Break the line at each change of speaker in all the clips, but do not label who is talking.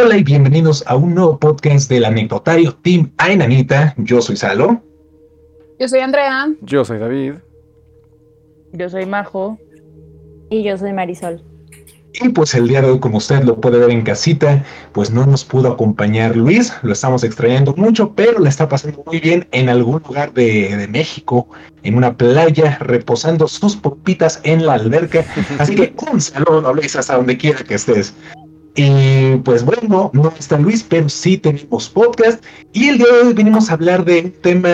Hola y bienvenidos a un nuevo podcast del anecdotario Team Ainanita. Yo soy Salo.
Yo soy Andrea.
Yo soy David.
Yo soy Majo.
Y yo soy Marisol.
Y pues el día de hoy, como usted lo puede ver en casita, pues no nos pudo acompañar Luis, lo estamos extrañando mucho, pero le está pasando muy bien en algún lugar de, México, en una playa, reposando sus popitas en la alberca. Así que un saludo, Luis, hasta donde quiera que estés. Y pues bueno, no está Luis, pero sí tenemos podcast. Y el día de hoy venimos a hablar de un tema,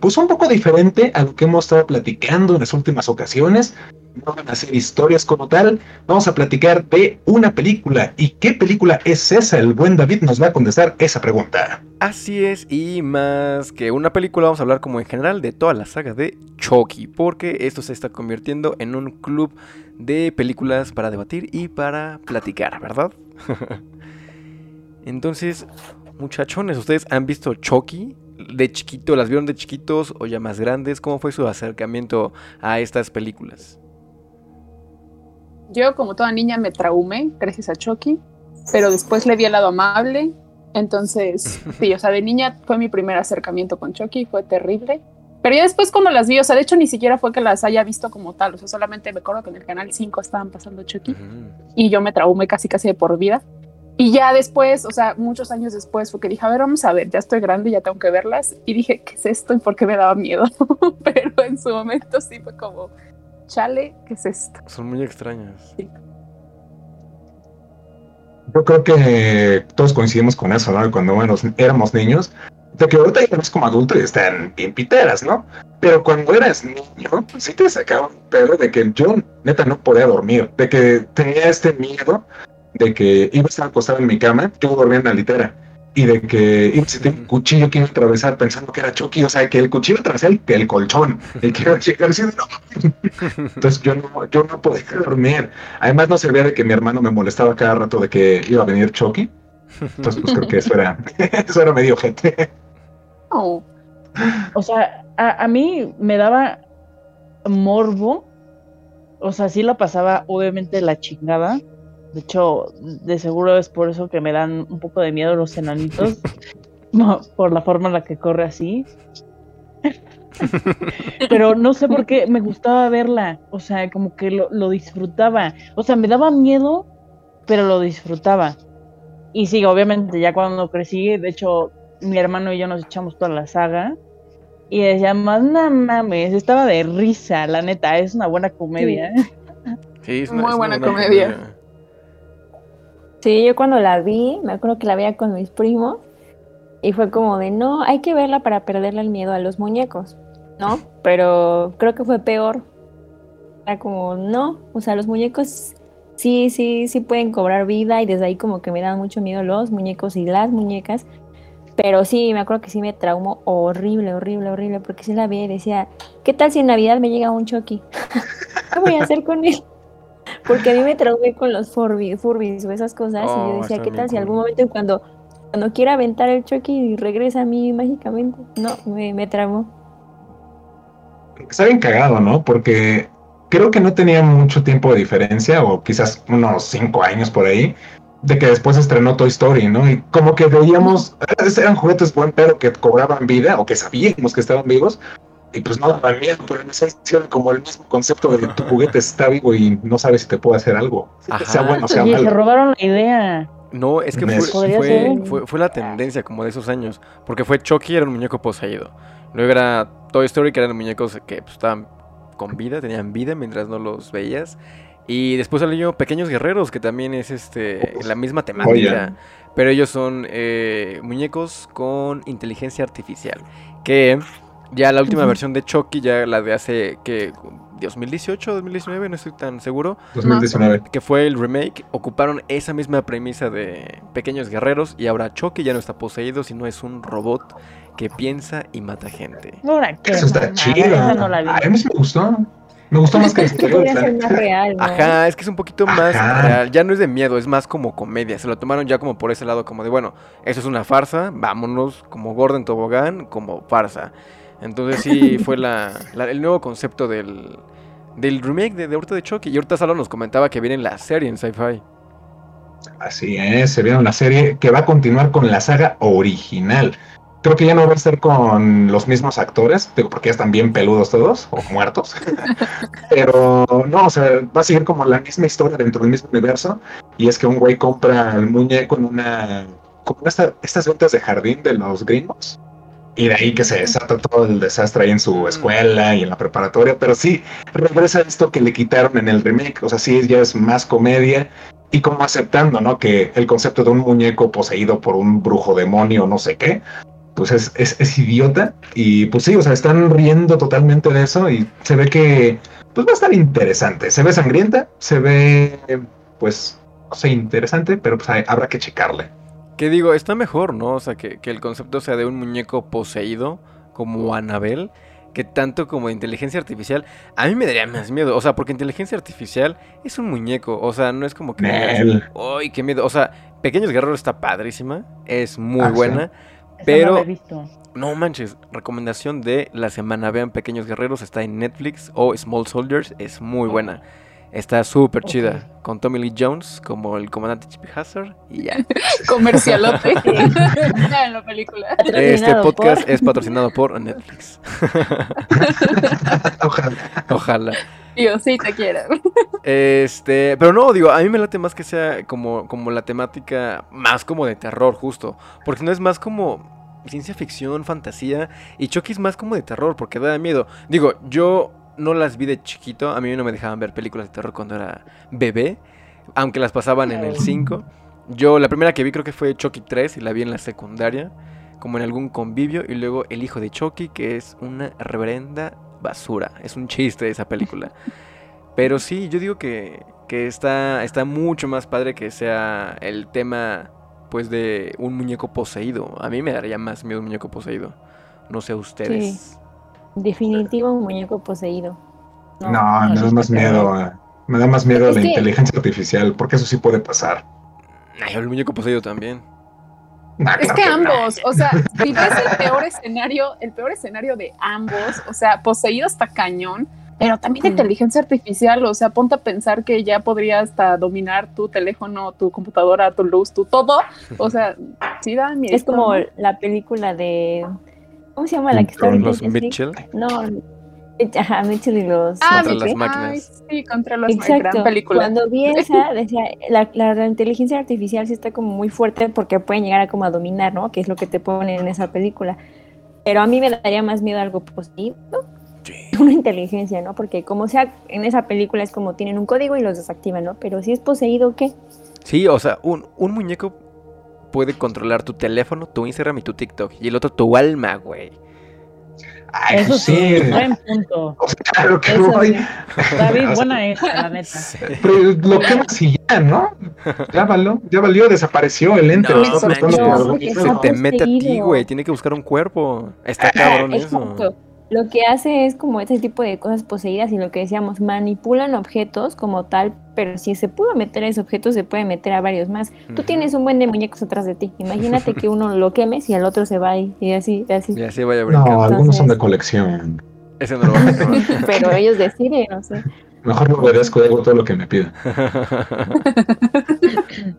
pues un poco diferente a lo que hemos estado platicando en las últimas ocasiones. No van a ser historias como tal, vamos a platicar de una película. ¿Y qué película es esa? El buen David nos va a contestar esa pregunta.
Así es, y más que una película, vamos a hablar como en general de toda la saga de Chucky, porque esto se está convirtiendo en un club de películas para debatir y para platicar, ¿verdad? Entonces, muchachones, ¿ustedes han visto Chucky? ¿De chiquito? ¿Las vieron de chiquitos o ya más grandes? ¿Cómo fue su acercamiento a estas películas?
Yo, como toda niña, me traumé gracias a Chucky, pero después le vi el lado amable. Entonces, sí, o sea, de niña fue mi primer acercamiento con Chucky, fue terrible. Pero ya después cuando las vi, o sea, de hecho ni siquiera fue que las haya visto como tal, o sea, solamente me acuerdo que en el canal 5 estaban pasando Chucky y yo me traumé casi casi de por vida. Y ya después, o sea, muchos años después fue que dije, a ver, vamos a ver, ya estoy grande, ya tengo que verlas. Y dije, ¿qué es esto? ¿Y por qué me daba miedo? Pero en su momento sí fue como, chale, ¿qué es esto?
Son muy extrañas.
Yo creo que todos coincidimos con eso, ¿no? Cuando bueno, éramos niños, de que ahorita ya como adulto y están bien piteras, ¿no? Pero cuando eras niño, pues sí te sacaba un pedo de que yo neta no podía dormir, de que tenía este miedo de que iba a estar acostado en mi cama, yo dormía en la litera, y de que iba a sentir un cuchillo que iba a atravesar pensando que era Chucky, o sea, que el cuchillo atravesaba el, el colchón, el que iba a llegar así, no. Entonces yo no, yo no podía dormir. Además no servía de que mi hermano me molestaba cada rato de que iba a venir Chucky. Entonces pues creo que eso era, eso era medio gente.
O sea, a, a, mí me daba morbo. O sea, sí lo pasaba obviamente la chingada. De hecho, de seguro es por eso que me dan un poco de miedo los enanitos. por la forma en la que corre así. Pero no sé por qué me gustaba verla. O sea, como que lo, lo disfrutaba. O sea, me daba miedo, pero lo disfrutaba. Y sí, obviamente, ya cuando crecí, de hecho, mi hermano y yo nos echamos toda la saga. Y decíamos, no mames, estaba de risa, la neta, es una buena comedia.
Sí, es muy buena, comedia.
Sí, yo cuando la vi, me acuerdo que la veía con mis primos y fue como de, no, hay que verla para perderle el miedo a los muñecos, ¿no? Pero creo que fue peor. Era como, no, o sea, los muñecos sí, sí, sí pueden cobrar vida y desde ahí como que me dan mucho miedo los muñecos y las muñecas. Pero sí, me acuerdo que sí me traumó horrible, horrible, horrible, porque sí la vi y decía, ¿qué tal si en Navidad me llega un Chucky? ¿Qué voy a hacer con él? Porque a mí me traumé con los Furbies, Furbies o esas cosas y yo oh, decía, ¿qué tal si algún momento cuando, cuando quiera aventar el Chucky regresa a mí mágicamente? No, me, me traumó.
Está bien cagado, ¿no? Porque creo que no tenía mucho tiempo de diferencia, o quizás unos cinco años por ahí, de que después estrenó Toy Story, ¿no? Y como que veíamos, eran juguetes buen pero que cobraban vida o que sabíamos que estaban vivos. Y pues no daban miedo, pero en esencia como el mismo concepto de que tu juguete está vivo y no sabes si te puede hacer algo. Sea bueno, sea malo.
se robaron la idea.
No, es que fue, fue, la tendencia como de esos años. Porque fue Chucky, era un muñeco poseído. Luego era Toy Story, que eran muñecos que pues, estaban con vida, tenían vida mientras no los veías. Y después salió Pequeños Guerreros, que también es este la misma temática. Pero ellos son eh, muñecos con inteligencia artificial. Que ya la última versión de Chucky, ya la de hace que 2018, 2019, no estoy tan seguro.
2019.
Que fue el remake. Ocuparon esa misma premisa de Pequeños Guerreros. Y ahora Chucky ya no está poseído, sino es un robot que piensa y mata gente.
Eso está chido. a mí me gustó. Me gustó más que
el más real,
Ajá, es que es un poquito más real. Ya no es de miedo, es más como comedia. Se lo tomaron ya como por ese lado, como de, bueno, eso es una farsa, vámonos como Gordon Tobogán, como farsa. Entonces sí fue la, el nuevo concepto del, del remake de, de ahorita de Chucky. Y ahorita Salo nos comentaba que viene la serie en Sci-Fi.
Así es, se viene una serie que va a continuar con la saga original. Creo que ya no va a ser con los mismos actores, digo, porque ya están bien peludos todos, o muertos. Pero no, o sea, va a seguir como la misma historia dentro del mismo universo. Y es que un güey compra el muñeco en una. como estas ventas de jardín de los gringos. Y de ahí que se desata todo el desastre ahí en su escuela y en la preparatoria. Pero sí, regresa esto que le quitaron en el remake. O sea, sí, ya es más comedia y como aceptando, ¿no? Que el concepto de un muñeco poseído por un brujo demonio, no sé qué, pues es, es, idiota. Y pues sí, o sea, están riendo totalmente de eso y se ve que pues va a estar interesante. Se ve sangrienta, se ve pues, no sé, interesante, pero pues habrá que checarle.
Que digo, está mejor, ¿no? O sea, que, que el concepto sea de un muñeco poseído como Anabel que tanto como inteligencia artificial, a mí me daría más miedo. O sea, porque inteligencia artificial es un muñeco. O sea, no es como que. ¡Ay, qué miedo! O sea, Pequeños Guerreros está padrísima. Es muy ah, buena. Pero. No, manches, recomendación de la semana. Vean Pequeños Guerreros, está en Netflix. O Small Soldiers, es muy buena. Está súper chida. Con Tommy Lee Jones como el comandante Chip Hazard y ya.
Comercialote. en la película.
Este podcast es patrocinado por Netflix.
Ojalá.
Ojalá.
Yo sí te quiero.
Este, pero no, digo, a mí me late más que sea como, como la temática más como de terror, justo. Porque no es más como ciencia ficción, fantasía. Y Chucky es más como de terror, porque da miedo. Digo, yo no las vi de chiquito. A mí no me dejaban ver películas de terror cuando era bebé. Aunque las pasaban en el 5. Yo la primera que vi creo que fue Chucky 3 y la vi en la secundaria. Como en algún convivio. Y luego El hijo de Chucky, que es una reverenda basura. Es un chiste esa película. Pero sí, yo digo que, que está, está mucho más padre que sea el tema pues de un muñeco poseído. A mí me daría más miedo un muñeco poseído. No sé ustedes.
Definitivo un muñeco poseído.
No, me da más miedo. Me da más miedo la inteligencia artificial, porque eso sí puede pasar.
Ay, el muñeco poseído también.
es que, ambos, o sea, si ves el peor escenario, el peor escenario de ambos, o sea, poseído hasta cañón, pero también inteligencia artificial, o sea, ponte a pensar que ya podría hasta dominar tu teléfono, tu computadora, tu luz, tu todo, o sea, sí da miedo.
Es como la película de ¿Cómo se llama la que está
¿Con los Mitchell?
No, Ajá, Mitchell y los...
Ah, contra las máquinas. sí, contra las
Exacto. película. Cuando vi esa, decía, la, la, inteligencia artificial sí está como muy fuerte porque pueden llegar a como a dominar, ¿no? Que es lo que te ponen en esa película. Pero a mí me daría más miedo algo positivo, sí. una inteligencia, ¿no? Porque como sea, en esa película es como tienen un código y los desactivan, ¿no? Pero si es poseído, ¿qué?
Sí, o sea, un, un muñeco puede controlar tu teléfono, tu Instagram y tu TikTok. Y el otro tu alma, güey.
Ay, Eso sí,
buen punto.
O sea, claro que voy.
David, buena esa, la neta.
Pero lo que y ya, ¿no? Ya valió, ya valió, desapareció el ente.
No, no, te mete a ti, güey. Tiene que buscar un cuerpo. Está cabrón eso
lo que hace es como ese tipo de cosas poseídas y lo que decíamos, manipulan objetos como tal, pero si se pudo meter a ese objeto, se puede meter a varios más. Tú tienes un buen de muñecos atrás de ti. Imagínate que uno lo quemes y al otro se va y, y así, así.
Y así vaya
No, algunos son de colección.
Ese no lo va a
Pero ellos deciden, no sé.
Mejor no obedezco hago todo lo que me pida.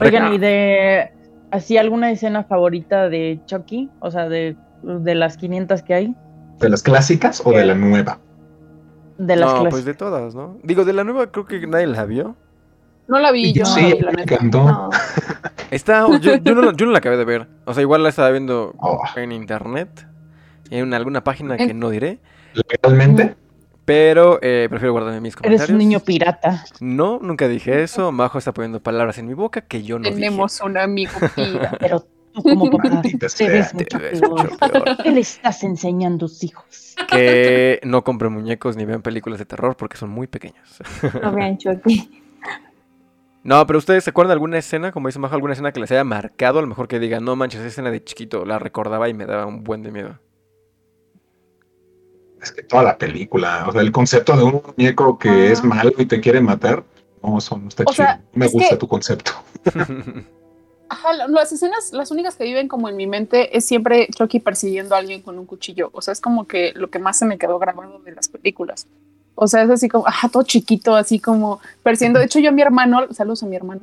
Oigan, ¿y de así alguna escena favorita de Chucky? O sea, de de las 500 que hay.
¿De las clásicas o de la nueva?
De las
no, pues de todas, ¿no? Digo, de la nueva creo que nadie la vio.
No la vi yo.
Sí, me encantó.
Está, yo, no, yo, no, la acabé de ver. O sea, igual la estaba viendo oh. en internet. En alguna página que no diré.
¿Legalmente?
Pero eh, prefiero guardarme mis comentarios.
Eres un niño pirata.
No, nunca dije eso. Majo está poniendo palabras en mi boca que yo no
Tenemos un amigo pirata.
Pero como papá, te ves mucho peor. ¿Qué le estás enseñando a tus hijos?
Que no compren muñecos ni vean películas de terror porque son muy pequeños.
No vean Chucky.
No, pero ustedes se acuerdan de alguna escena, como dice Majo, alguna escena que les haya marcado, a lo mejor que digan, no manches, esa escena de chiquito, la recordaba y me daba un buen de miedo.
Es que toda la película, o sea, el concepto de un muñeco que es malo y te quiere matar, no, eso no está chido. me gusta tu concepto.
Ajá, las escenas, las únicas que viven como en mi mente es siempre Chucky persiguiendo a alguien con un cuchillo. O sea, es como que lo que más se me quedó grabado de las películas. O sea, es así como, ajá, todo chiquito, así como persiguiendo. De hecho, yo a mi hermano, saludos a mi hermano,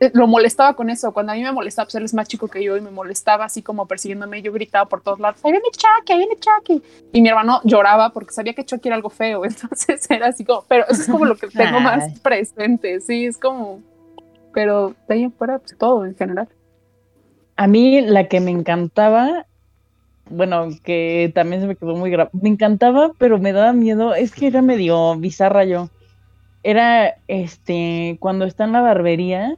eh, lo molestaba con eso. Cuando a mí me molestaba, pues él es más chico que yo y me molestaba así como persiguiéndome. Yo gritaba por todos lados, ahí viene Chucky, ahí viene Chucky. Y mi hermano lloraba porque sabía que Chucky era algo feo. Entonces era así como, pero eso es como lo que tengo más presente. Sí, es como, pero de ahí afuera, pues todo en general.
A mí la que me encantaba, bueno, que también se me quedó muy grave, me encantaba, pero me daba miedo, es que era medio bizarra yo. Era este, cuando está en la barbería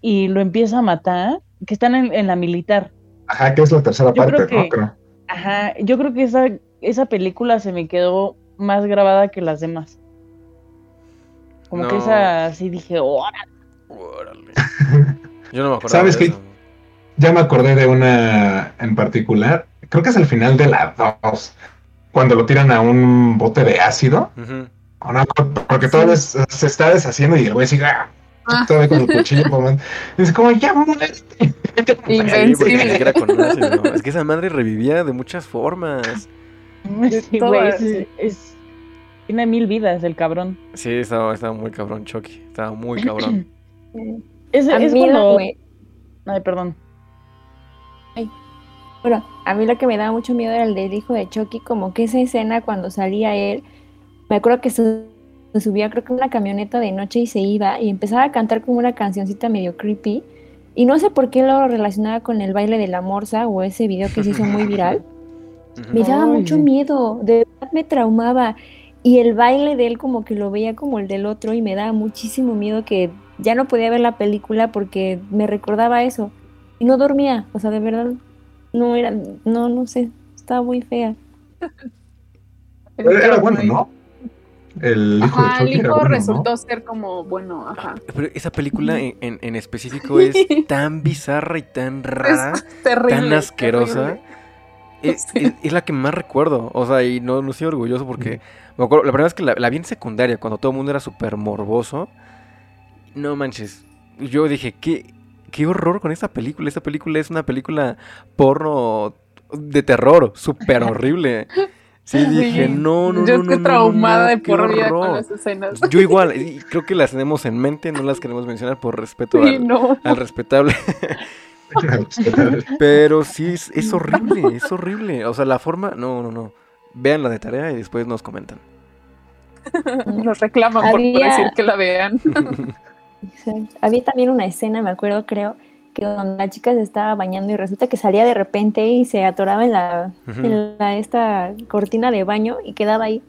y lo empieza a matar, que están en, la militar.
Ajá, que es la tercera parte, ¿no? Creo.
Ajá, yo creo que esa, esa película se me quedó más grabada que las demás. Como que esa sí dije, órale.
Órale. Yo no me acuerdo.
¿Sabes qué? Ya me acordé de una en particular. Creo que es el final de la 2. Cuando lo tiran a un bote de ácido. porque todo se está deshaciendo y el güey sigue ah, Ah. Todavía con el cuchillo, Dice, como, ya muerte.
Es que esa madre revivía de muchas formas.
Sí, güey, es, tiene mil vidas el cabrón.
Sí, estaba, estaba muy cabrón, Chucky. Estaba muy cabrón.
es, es cuando... Ay, perdón.
Ay. Bueno, a mí lo que me daba mucho miedo era el del hijo de Chucky, como que esa escena cuando salía él, me acuerdo que se subía creo que una camioneta de noche y se iba y empezaba a cantar como una cancioncita medio creepy. Y no sé por qué lo relacionaba con el baile de la morsa o ese video que se hizo muy viral. me daba mucho miedo, de verdad me traumaba. Y el baile de él como que lo veía como el del otro y me daba muchísimo miedo que ya no podía ver la película porque me recordaba eso. Y no dormía, o sea, de verdad, no era, no, no sé, estaba muy fea.
Era bueno, ¿no? El hijo,
el hijo resultó ser como, bueno, ajá.
Pero esa película en, en, específico es tan bizarra y tan rara, tan asquerosa. Es, la que más recuerdo, o sea, y no, no estoy orgulloso porque me acuerdo, la primera vez que la, vi en secundaria, cuando todo el mundo era súper morboso, no manches, yo dije, qué, qué horror con esta película, esta película es una película porno de terror, súper horrible. Sí, dije, no, no, no. Yo
estoy traumada de por vida con las escenas.
Yo igual, creo que las tenemos en mente, no las queremos mencionar por respeto al, respetable. Pero sí, es, horrible, es horrible. O sea, la forma, no, no, no. Vean la de tarea y después nos comentan.
Nos reclaman por decir que la vean.
Había también una escena, me acuerdo, creo, donde la chica se estaba bañando y resulta que salía de repente y se atoraba en la, esta cortina de baño y quedaba ahí.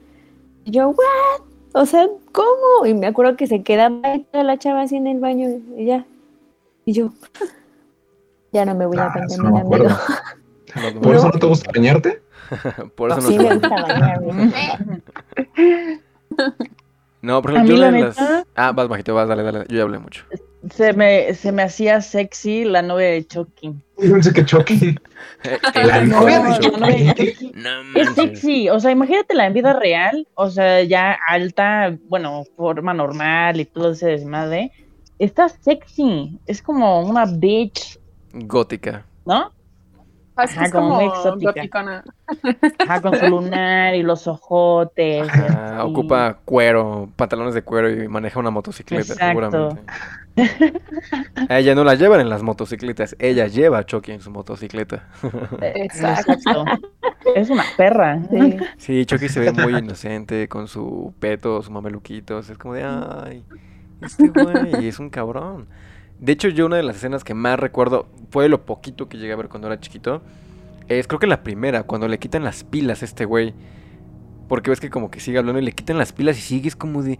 Y yo, ¿what? O sea, ¿cómo? Y me acuerdo que se quedaba ahí toda la chava así en el baño y ya. Y yo, ya no me voy a ah, bañar, me miedo.
¿Por eso no te gusta bañarte?
Por eso
no, sí me gusta bañarme.
No, por ejemplo, yo las... Ah, vas bajito, vas, dale, dale. Yo ya hablé mucho.
Se me, se me hacía sexy la novia de Chucky.
Pensé que Chucky.
la novia de Chucky. es sexy. O sea, imagínatela en vida real. O sea, ya alta, bueno, forma normal y todo ese desmadre. Está sexy. Es como una bitch.
Gótica.
¿No?
Así como, exótica.
Ajá, con su lunar y los ojotes.
Ocupa cuero, pantalones de cuero y maneja una motocicleta, seguramente. ella no la llevan en las motocicletas, ella lleva a Chucky en su motocicleta.
Exacto. es una perra.
Sí. sí, Chucky se ve muy inocente con su peto, su mameluquitos. Es como de, ay, este güey es un cabrón. De hecho, yo una de las escenas que más recuerdo fue lo poquito que llegué a ver cuando era chiquito. Es creo que la primera, cuando le quitan las pilas a este güey. Porque ves que como que sigue hablando y le quitan las pilas y sigues como de...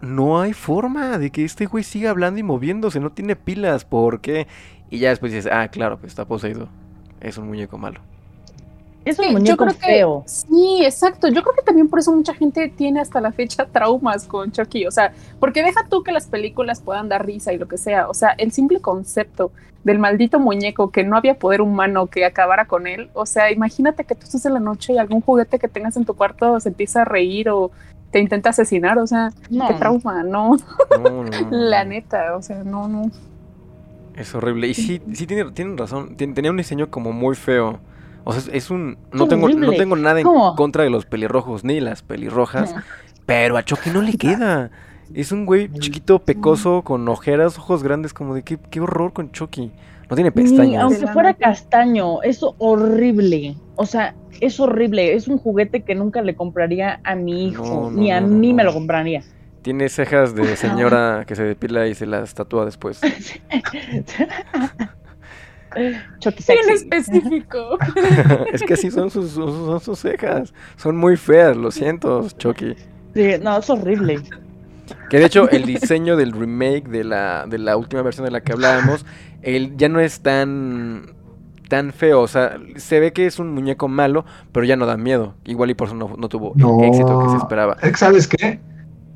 No hay forma de que este güey siga hablando y moviéndose, no tiene pilas, ¿por qué? Y ya después dices, ah, claro, pues está poseído. Es un muñeco malo.
Es un muñeco feo.
sí, exacto. Yo creo que también por eso mucha gente tiene hasta la fecha traumas con Chucky. O sea, porque deja tú que las películas puedan dar risa y lo que sea. O sea, el simple concepto del maldito muñeco que no había poder humano que acabara con él. O sea, imagínate que tú estás en la noche y algún juguete que tengas en tu cuarto se empieza a reír o te intenta asesinar. O sea, qué trauma, no. la neta, o sea, no, no.
Es horrible. Y sí, sí tienen, tienen razón. Tenía un diseño como muy feo. O sea, es un. No tengo, no tengo nada en contra de los pelirrojos ni las pelirrojas. Pero a Chucky no le queda. Es un güey chiquito, pecoso, con ojeras, ojos grandes, como de qué, qué horror con Chucky. No tiene pestañas.
aunque fuera castaño, es horrible. O sea, es horrible. Es un juguete que nunca le compraría a mi hijo, ni a mí me lo compraría.
Tiene cejas de señora que se depila y se las tatúa después.
Chucky sexy. específico.
es que así son sus, son sus cejas. Son muy feas, lo siento, Chucky.
Sí, no, es horrible.
Que de hecho el diseño del remake de la, de la última versión de la que hablábamos, él ya no es tan tan feo, o sea, se ve que es un muñeco malo, pero ya no da miedo. Igual y por eso no, tuvo el éxito que se esperaba.
¿Sabes qué?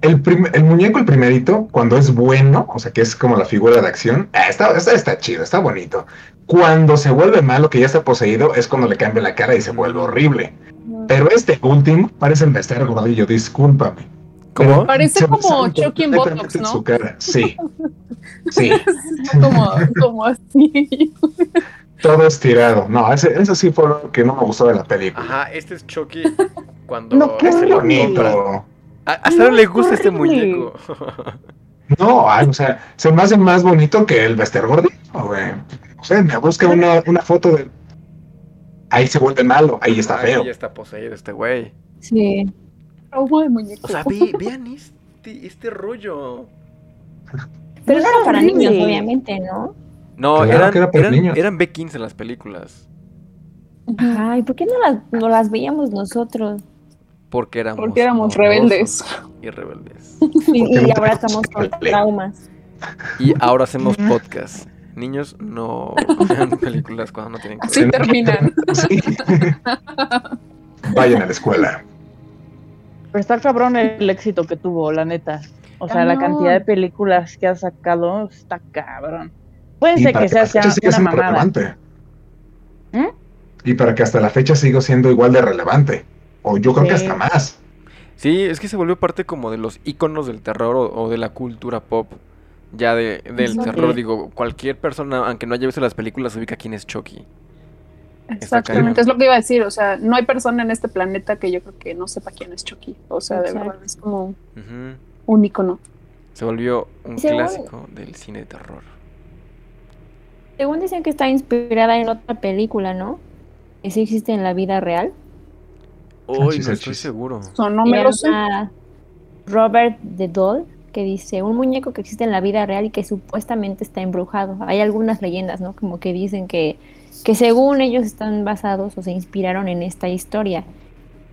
El, el, muñeco, el primerito, cuando es bueno, o sea, que es como la figura de acción, ah, está, está, está, chido, está bonito. Cuando se vuelve malo, que ya está poseído, es cuando le cambia la cara y se vuelve horrible. Pero este último parece el Mester Gordillo, discúlpame.
¿Cómo? Parece como Chucky en Botox, ¿no?
Su cara. Sí. Sí.
como, como así.
Todo estirado. No, ese, eso sí fue lo que no me gustó de la película.
Ajá, este es Chucky cuando no, qué es bonito. A, hasta no, le gusta este muñeco.
no, o sea, se me hace más bonito que el Bester Gordillo, güey. O sea, me busca una, una foto de. Ahí se vuelve malo, ahí está feo.
Ahí está poseído este güey.
Sí.
O sea, vean este, este rollo.
Pero no era para niños, obviamente, ¿no?
No, eran, eran, B15 en las películas.
Ay, ¿por qué no las, no las veíamos nosotros?
Porque éramos,
Porque éramos rebeldes.
Y rebeldes.
y, ahora estamos con traumas.
Y ahora hacemos podcast. Niños, no vean películas cuando no tienen que
Así terminan.
Vayan a la escuela.
Pero está cabrón el éxito que tuvo, la neta. O sea, la cantidad de películas que ha sacado está cabrón. Puede ser que sea, sea una mamada.
¿Mm? Y para que hasta la fecha siga siendo igual de relevante. O yo creo que hasta más.
Sí, es que se volvió parte como de los iconos del terror o, de la cultura pop. Ya de, del terror, digo, cualquier persona, aunque no haya visto las películas, ubica quién es Chucky.
Exactamente, es lo que iba a decir. O sea, no hay persona en este planeta que yo creo que no sepa quién es Chucky. O sea, de verdad, es como un icono.
Se volvió un clásico del cine de terror.
Según dicen que está inspirada en otra película, ¿no? Que sí existe en la vida real.
No estoy seguro.
no me lo sé.
Robert the Doll, que dice, un muñeco que existe en la vida real y que supuestamente está embrujado. Hay algunas leyendas, ¿no? Como que dicen que que según ellos están basados o se inspiraron en esta historia,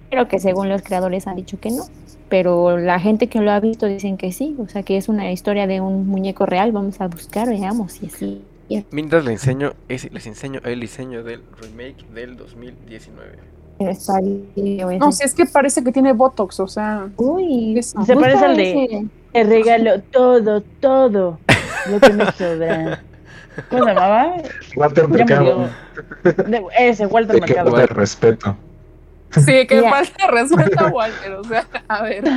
pero que según los creadores han dicho que no. Pero la gente que lo ha visto dicen que sí, o sea que es una historia de un muñeco real, vamos a buscar, veamos si así.
Mientras les enseño, les enseño el diseño del remake del 2019.
No, si es que parece que tiene Botox, o sea.
Uy,
se parece al de. Te regalo todo, todo lo que me sobra. ¿Cómo se llamaba?
Walter Mercado.
Ese, Walter Mercado.
Falta de respeto.
Sí, que falta de respeto a Walter, o sea, a ver.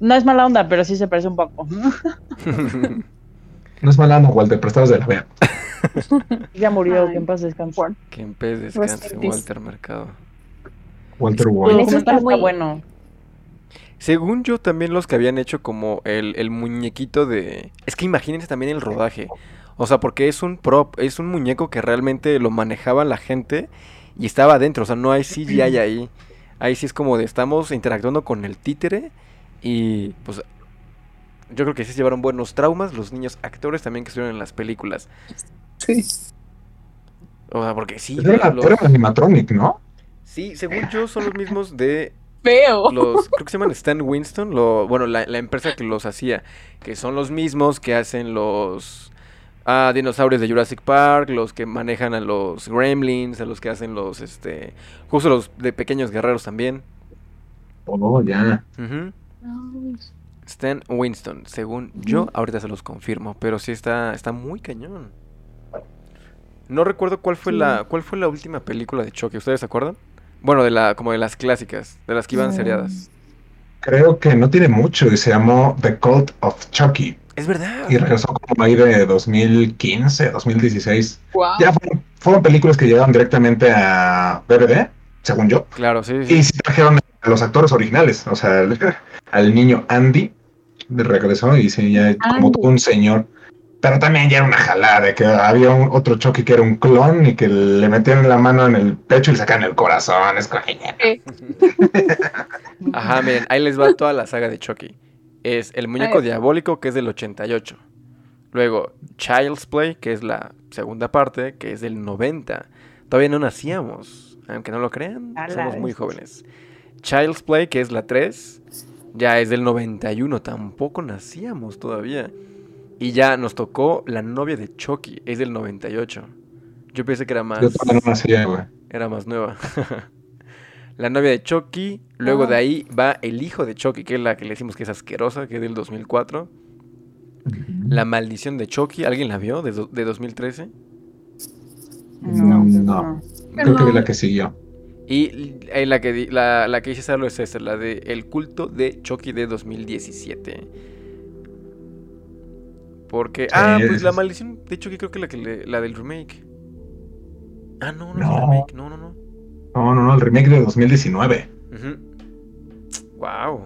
No es mala onda, pero sí se parece un poco.
No es mala onda, Walter, pero estabas de la vea.
Ya murió, que en paz descanse.
Que en paz descanse, Walter Mercado.
Walter Walter.
Eso está muy bueno.
Según yo, también los que habían hecho como el, el muñequito de... Es que imagínense también el rodaje. O sea, porque es un prop, es un muñeco que realmente lo manejaba la gente y estaba adentro. O sea, no hay CGI ahí. Ahí sí es como de estamos interactuando con el títere y pues yo creo que sí se llevaron buenos traumas los niños actores también que estuvieron en las películas.
Sí.
O sea, porque sí.
Era, animatronic, ¿no?
Sí, según yo son los mismos de
Feo.
Los, creo que se llaman Stan Winston, lo, bueno, la, la, empresa que los hacía, que son los mismos que hacen los a dinosaurios de Jurassic Park, los que manejan a los gremlins, a los que hacen los, este, justo los de pequeños guerreros también.
Oh, ya.
Stan Winston, según yo, ahorita se los confirmo, pero sí está, está muy cañón. No recuerdo cuál fue la, cuál fue la última película de Chucky, ¿ustedes se acuerdan? Bueno, de la, como de las clásicas, de las que iban mm. seriadas.
Creo que no tiene mucho y se llamó The Cult of Chucky.
Es verdad.
Y regresó como ahí de 2015, 2016. Ya fueron, películas que llegaron directamente a BBD, según yo.
Claro, sí.
Y sí trajeron los actores originales, o sea, al, niño Andy regresó y dice ya como un señor. Pero también ya era una jalada de que había un otro Chucky que era un clon y que le metían la mano en el pecho y le sacan el corazón. Es
Ajá, miren, ahí les va toda la saga de Chucky. Es el muñeco diabólico, que es del 88. Luego, Child's Play, que es la segunda parte, que es del 90. Todavía no nacíamos, aunque no lo crean, somos muy jóvenes. Child's Play, que es la 3, ya es del 91, tampoco nacíamos todavía. Y ya nos tocó La novia de Chucky, es del 98. Yo pensé que era más. Yo nacía, güey. Era más nueva. la novia de Chucky, luego de ah. ahí va El hijo de Chucky, que es la que le decimos que es asquerosa, que es del 2004. La maldición de Chucky, ¿alguien la vio de, de 2013?
No, no. Creo que es la que siguió.
Y eh, la que, la, la que hice es esta, la de El culto de Chucky de 2017. Porque. ah, pues la maldición de Chucky creo que la, que la del remake. Ah, no, no, es el remake. No, no, no.
No, no, no, el remake de 2019.
Wow.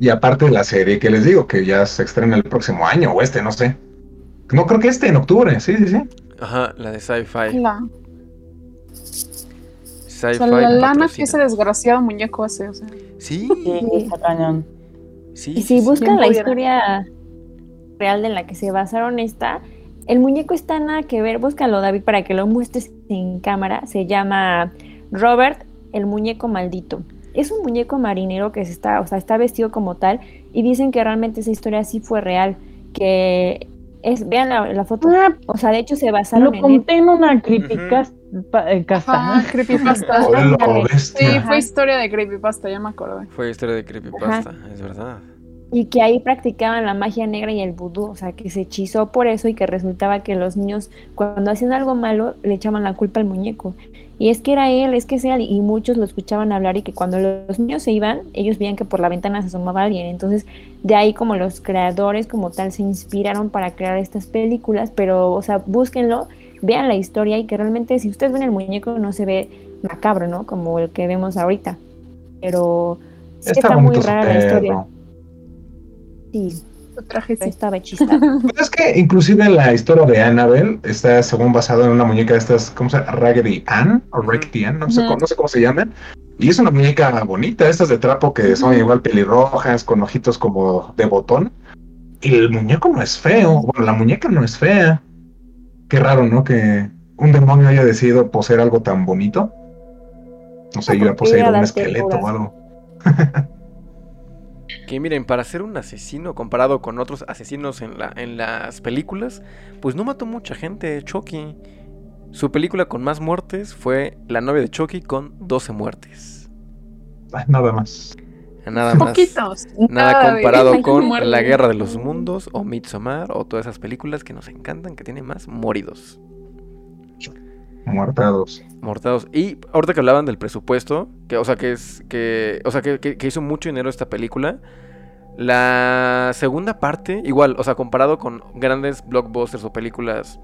Y aparte de la serie que les digo, que ya se estrena el próximo año, o este, no sé. No, creo que este en octubre, sí, sí, sí.
Ajá, la de sci-fi. La...
Sci-fi. O sea, la lana que ese desgraciado muñeco hace, o sea.
Sí.
Está cañón.
Sí, y si buscan la historia real de la que se basaron esta, el muñeco está nada que ver, búscalo David para que lo muestres en cámara, se llama Robert el muñeco maldito. Es un muñeco marinero que se está, o sea, está vestido como tal y dicen que realmente esa historia sí fue real, que es, vean la, foto, ah, o sea, de hecho se basaron
lo en conté en una creepypasta.
Ah, creepypasta. sí, fue historia de creepypasta, ya me acordé.
Fue historia de creepypasta, es verdad.
Y que ahí practicaban la magia negra y el vudú, o sea, que se hechizó por eso y que resultaba que los niños cuando hacían algo malo le echaban la culpa al muñeco. Y es que era él, es que sea él, y muchos lo escuchaban hablar y que cuando los niños se iban, ellos veían que por la ventana se asomaba alguien. Entonces, de ahí como los creadores como tal se inspiraron para crear estas películas, pero, o sea, búsquenlo, vean la historia y que realmente si ustedes ven el muñeco no se ve macabro, ¿no? Como el que vemos ahorita. Pero está, muy rara la historia. Sí traje estaba hechista.
Pues es que inclusive la historia de Annabelle está según basado en una muñeca de estas, ¿cómo se llama? Raggedy Ann o Raggedy Ann, no, sé, no sé cómo se llaman. Y es una muñeca bonita, estas de trapo que son igual pelirrojas, con ojitos como de botón. Y el muñeco no es feo, bueno, la muñeca no es fea. Qué raro, ¿no? Que un demonio haya decidido poseer algo tan bonito. No sé, yo iba a poseer un esqueleto o algo.
que miren, para ser un asesino comparado con otros asesinos en, la, en las películas, pues no mató mucha gente Chucky. Su película con más muertes fue La novia de Chucky con 12 muertes.
Nada más.
Nada más.
Poquitos.
Nada, comparado con La Guerra de los Mundos o Midsommar o todas esas películas que nos encantan que tienen más moridos.
Mortados.
Mortados. Y ahorita que hablaban del presupuesto, que, o sea, que es. Que, o sea, que, hizo mucho dinero esta película. La segunda parte, igual, o sea, comparado con grandes blockbusters o películas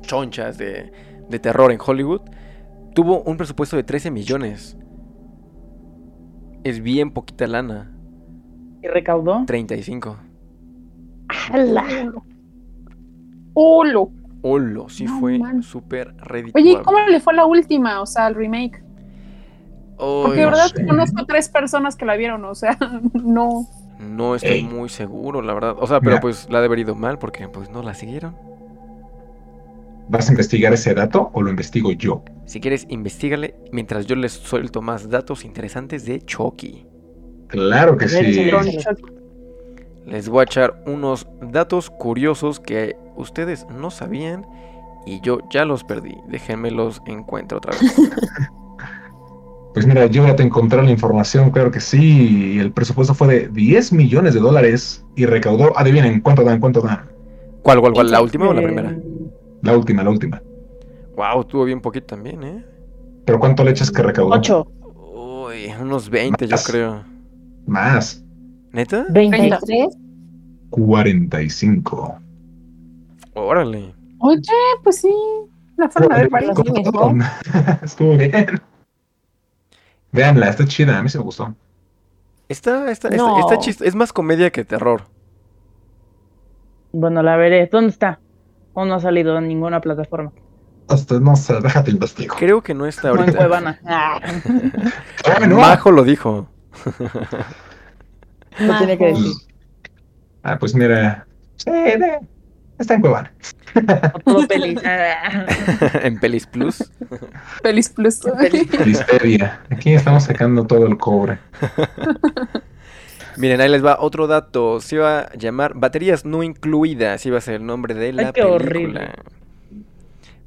chonchas de, de terror en Hollywood, tuvo un presupuesto de 13 millones. Es bien poquita lana.
¿Y recaudó?
35.
¡Hala! ¡Holo!
Olo, sí fue súper ridículo.
Oye, ¿cómo le fue la última? O sea, el remake. Porque de verdad conozco tres personas que la vieron, o sea, no.
No estoy muy seguro, la verdad. O sea, pero pues la ha de haber ido mal porque pues no la siguieron.
¿Vas a investigar ese dato o lo investigo yo?
Si quieres, investigale mientras yo les suelto más datos interesantes de Chucky.
Claro que sí.
Les voy a echar unos datos curiosos que ustedes no sabían y yo ya los perdí. Déjenme los encuentro otra vez.
Pues mira, yo ya te encontré la información, claro que sí. El presupuesto fue de 10 millones de dólares y recaudó, adivinen, ¿cuánto dan? ¿Cuánto dan?
¿Cuál, cuál, cuál? ¿La última o la primera?
La última, la última.
Wow, tuvo bien poquito también, ¿eh?
¿Pero cuánto le echas que recaudó?
8.
Uy, unos 20 yo creo.
Más.
¿Neta?
23.
45.
Órale.
Oye, pues sí. La forma de Estuvo bien.
Veanla, está chida, a mí se me gustó.
Está, está, está, está chist es más comedia que terror.
Bueno, la veré. ¿Dónde está? ¿O no ha salido en ninguna plataforma?
Hasta no sé, déjate investigo.
Creo que no está ahorita.
Como en Cuevana. Ah.
Majo lo dijo.
No tiene que decir.
Ah, pues mira. Sí, de- está en Cuevana.
O todo feliz.
en Pelis Plus.
Pelis Plus.
Listeria. Aquí estamos sacando todo el cobre.
Miren, ahí les va otro dato. Se iba a llamar Baterías no incluidas. Iba a ser el nombre de la
Ay, qué
película.
horrible.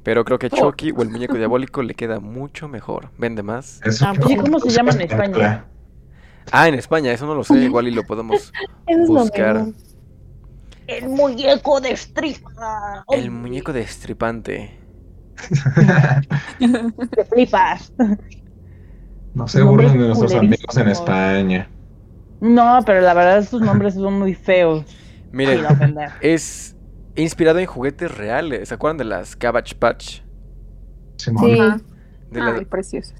Pero creo que Chucky o el muñeco diabólico le queda mucho mejor. Vende más.
Eso
Ah, oye, ¿cómo se llama en España?
Ah, en España, eso no lo sé. Igual y lo podemos
es
buscar.
El muñeco de stripa.
El muñeco destripante.
Te flipas.
No se burlen de nuestros amigos en. España.
No, pero la verdad estos nombres son muy feos.
Miren, es inspirado en juguetes reales. ¿Se acuerdan de las Cabbage Patch?
Simón.
Sí.
Ajá.
De la-
preciosos.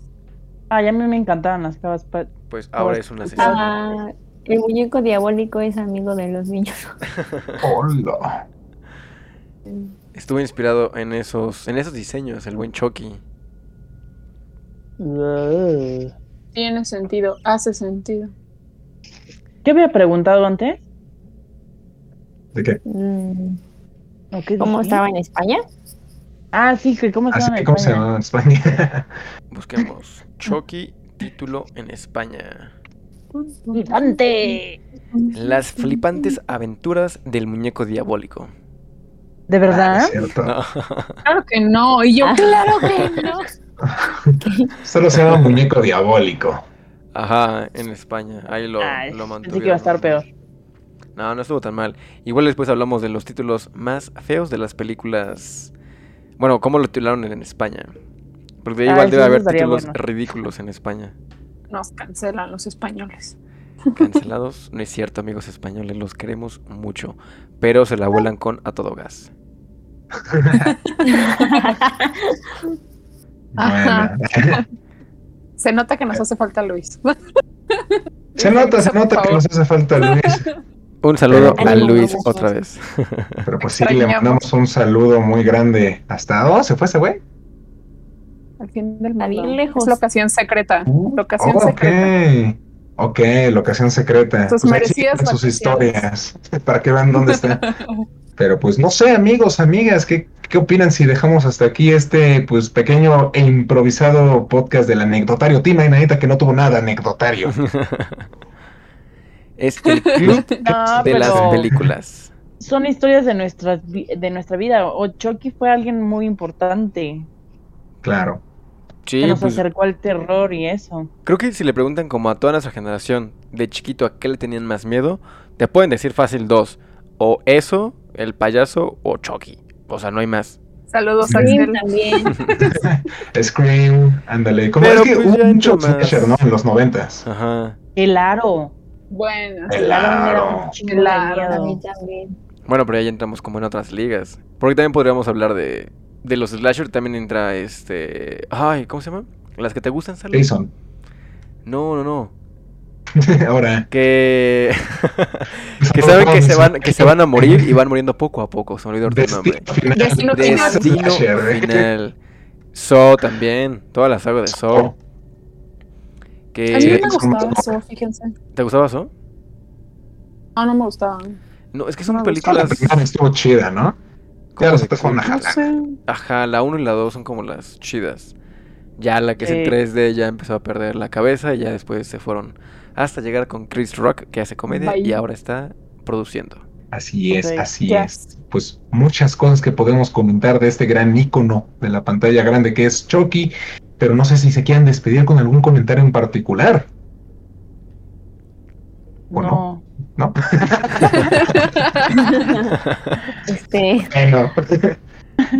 Ay, a mí me encantaban las cabas. pa-
Pues ahora es un asesino.
Ah, el muñeco diabólico es amigo de los niños.
Hola.
Estuvo inspirado en esos, en esos diseños, el buen Chucky.
Tiene sentido, hace sentido.
¿Qué había preguntado antes?
¿De qué?
Mm,
¿O qué
¿Cómo
dije?
estaba en España?
Ah, sí, que cómo
Así
estaba
que,
en
¿cómo se
España.
llama en España?
Busquemos Chucky, título en España.
¡Flipante!
Las flipantes aventuras del muñeco diabólico.
¿De
Ah,
verdad?
es cierto.
No.
Claro que no. Y yo,
Ah.
claro que no.
Solo se llama muñeco diabólico.
Ajá, en España. Ahí lo,
Ay,
lo
pensé
mantuvieron.
que iba a estar peor.
No, no estuvo tan mal. Igual después hablamos de los títulos más feos de las películas. Bueno, cómo lo titularon en España. Porque
Ah,
igual
eso
debe haber títulos
bueno.
ridículos en España.
Nos cancelan los españoles.
Cancelados. no es cierto, amigos españoles. Los queremos mucho. Pero se la vuelan con a todo gas.
Ajá. Se nota que nos hace falta Luis.
Se nota, se nota que nos hace falta Luis.
Un saludo
Pero-
a Luis otra vez.
Pero pues sí, le mandamos un saludo muy grande. ¿Hasta dónde se fue ese güey?
Al fin del mundo.
bien lejos.
Es locación secreta.
Uh,
Locación
oh,
secreta.
ok. Ok, locación secreta.
Sus
Pues
merecidas
sus
vacaciones.
historias para que vean dónde está. Pero pues no sé, amigos, amigas, ¿qué, qué opinan si dejamos hasta aquí este pues pequeño e improvisado podcast del anecdotario? Tima y Nanita que no tuvo nada anecdotario.
es el club
No,
de las películas.
son historias de nuestra, de nuestra vida. O Chucky fue alguien muy importante
Claro.
Sí,
que nos
pues,
acercó al terror y eso.
creo que si le preguntan como a toda nuestra generación de chiquito a qué le tenían más miedo, te pueden decir fácil dos. O eso, el payaso, o Chucky. O sea, no hay más.
Saludos,
Sí.
Axel.
también.
Scream, ándale. Como
Pero,
es que
pues,
hubo mucho slasher, ¿no? En los noventas.
Ajá.
El aro.
Bueno,
El
El aro
El aro,
A mí también.
Bueno, pero ahí entramos como en otras ligas. Porque también podríamos hablar de, de los slasher. También entra este... Ay, ¿cómo se llama? Las que te gustan, Sally.
Jason.
No, no, no.
Ahora.
Que... que saben que se, van, que se van a morir y van muriendo poco a poco. Se me olvidó el nombre.
Destino final.
Destino final.
Destino
Slasher, ¿eh?
final. So también. Toda la saga de So.
a mí
Que...
no
Sí,
me gustaba eso, fíjense.
¿Te gustaba So?
No, no me gustaba.
No, es que son
No me
La
películas...
primera estuvo chida, ¿no?
Como
Ya las
de
otras fueron
culto.
a
No
jalar.
sé.
Ajá, la 1 y la 2 son como las chidas. Ya la que es en
Sí.
3D ya empezó a perder la cabeza y ya después se fueron hasta llegar con Chris Rock que hace comedia y ahora está produciendo.
Así es, así es. Pues muchas cosas que podemos comentar de este gran ícono de la pantalla grande que es Chucky, pero no sé si se quieran despedir con algún comentario en particular, ¿O no?
No.
¿No?
Este,
Bueno,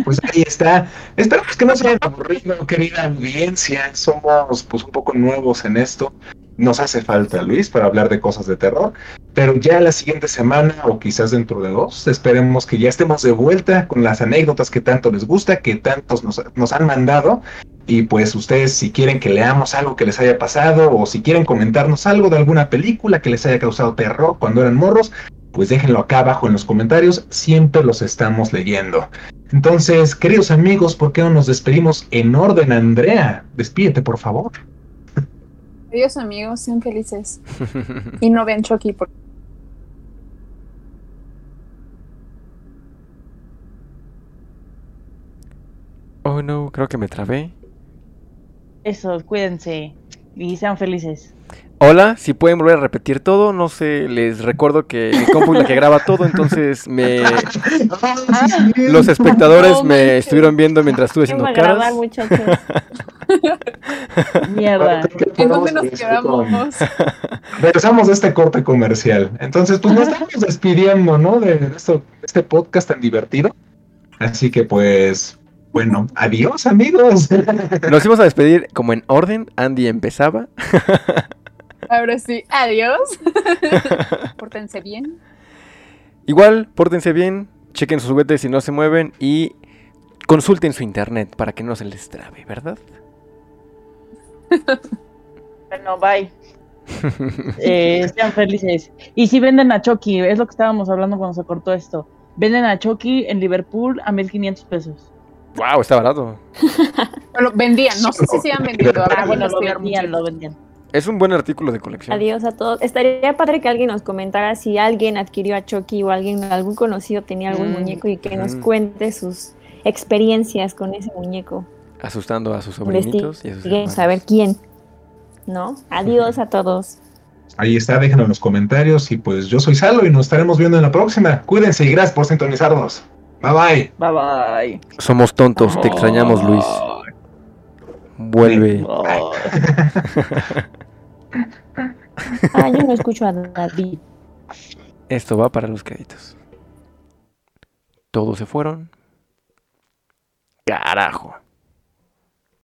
pues ahí está. Esperamos que no se hayan aburrido, querida audiencia. Somos pues un poco nuevos en esto. Nos hace falta Luis para hablar de cosas de terror, pero ya la siguiente semana o quizás dentro de dos, esperemos que ya estemos de vuelta con las anécdotas que tanto les gusta, que tantos nos, nos han mandado Y pues ustedes si quieren que leamos algo que les haya pasado o si quieren comentarnos algo de alguna película que les haya causado terror cuando eran morros, pues déjenlo acá abajo en los comentarios, siempre los estamos leyendo. Entonces, queridos amigos, ¿por qué no nos despedimos en orden, Andrea? Despídete, por favor.
Adiós, amigos, sean felices. y no vean Chucky, por
Oh no, creo que me trabé.
Eso, cuídense y sean felices.
Hola, si pueden volver a repetir todo, no sé, les recuerdo que mi compu es la que graba todo, entonces me los espectadores me estuvieron viendo mientras estuve haciendo caras.
Mierda.
¿En dónde nos quedamos?
Regresamos de este corte comercial. Entonces, pues nos estamos despidiendo, ¿no? De este podcast tan divertido. Así que pues bueno, adiós amigos.
Nos íbamos a despedir como en orden. Andy empezaba.
Ahora sí, adiós. Pórtense bien.
Igual, pórtense bien, chequen sus juguetes si no se mueven y consulten su internet para que no se les trabe, ¿verdad?
Bueno, bye. Eh, sean felices. Y si venden a Chucky, es lo que estábamos hablando cuando se cortó esto. Venden a Chucky en Liverpool a 1500 pesos.
Wow, está barato.
lo vendían, no sé si sigan vendiendo.
Ah, bueno, lo vendían, lo vendían.
Es un buen artículo de colección.
Adiós a todos. Estaría padre que alguien nos comentara si alguien adquirió a Chucky o alguien, algún conocido tenía algún mm, muñeco y que nos mm. cuente sus experiencias con ese muñeco.
Asustando a sus sobrinitos y a
sus saber quién. ¿No? Adiós a todos.
Ahí está, déjenlo en los comentarios y pues yo soy Salo y nos estaremos viendo en la próxima. Cuídense y gracias por sintonizarnos. Bye bye.
Bye bye.
Somos tontos, te extrañamos, Luis. Vuelve.
ah, yo no escucho a David.
Esto va para los créditos. Todos se fueron. Carajo.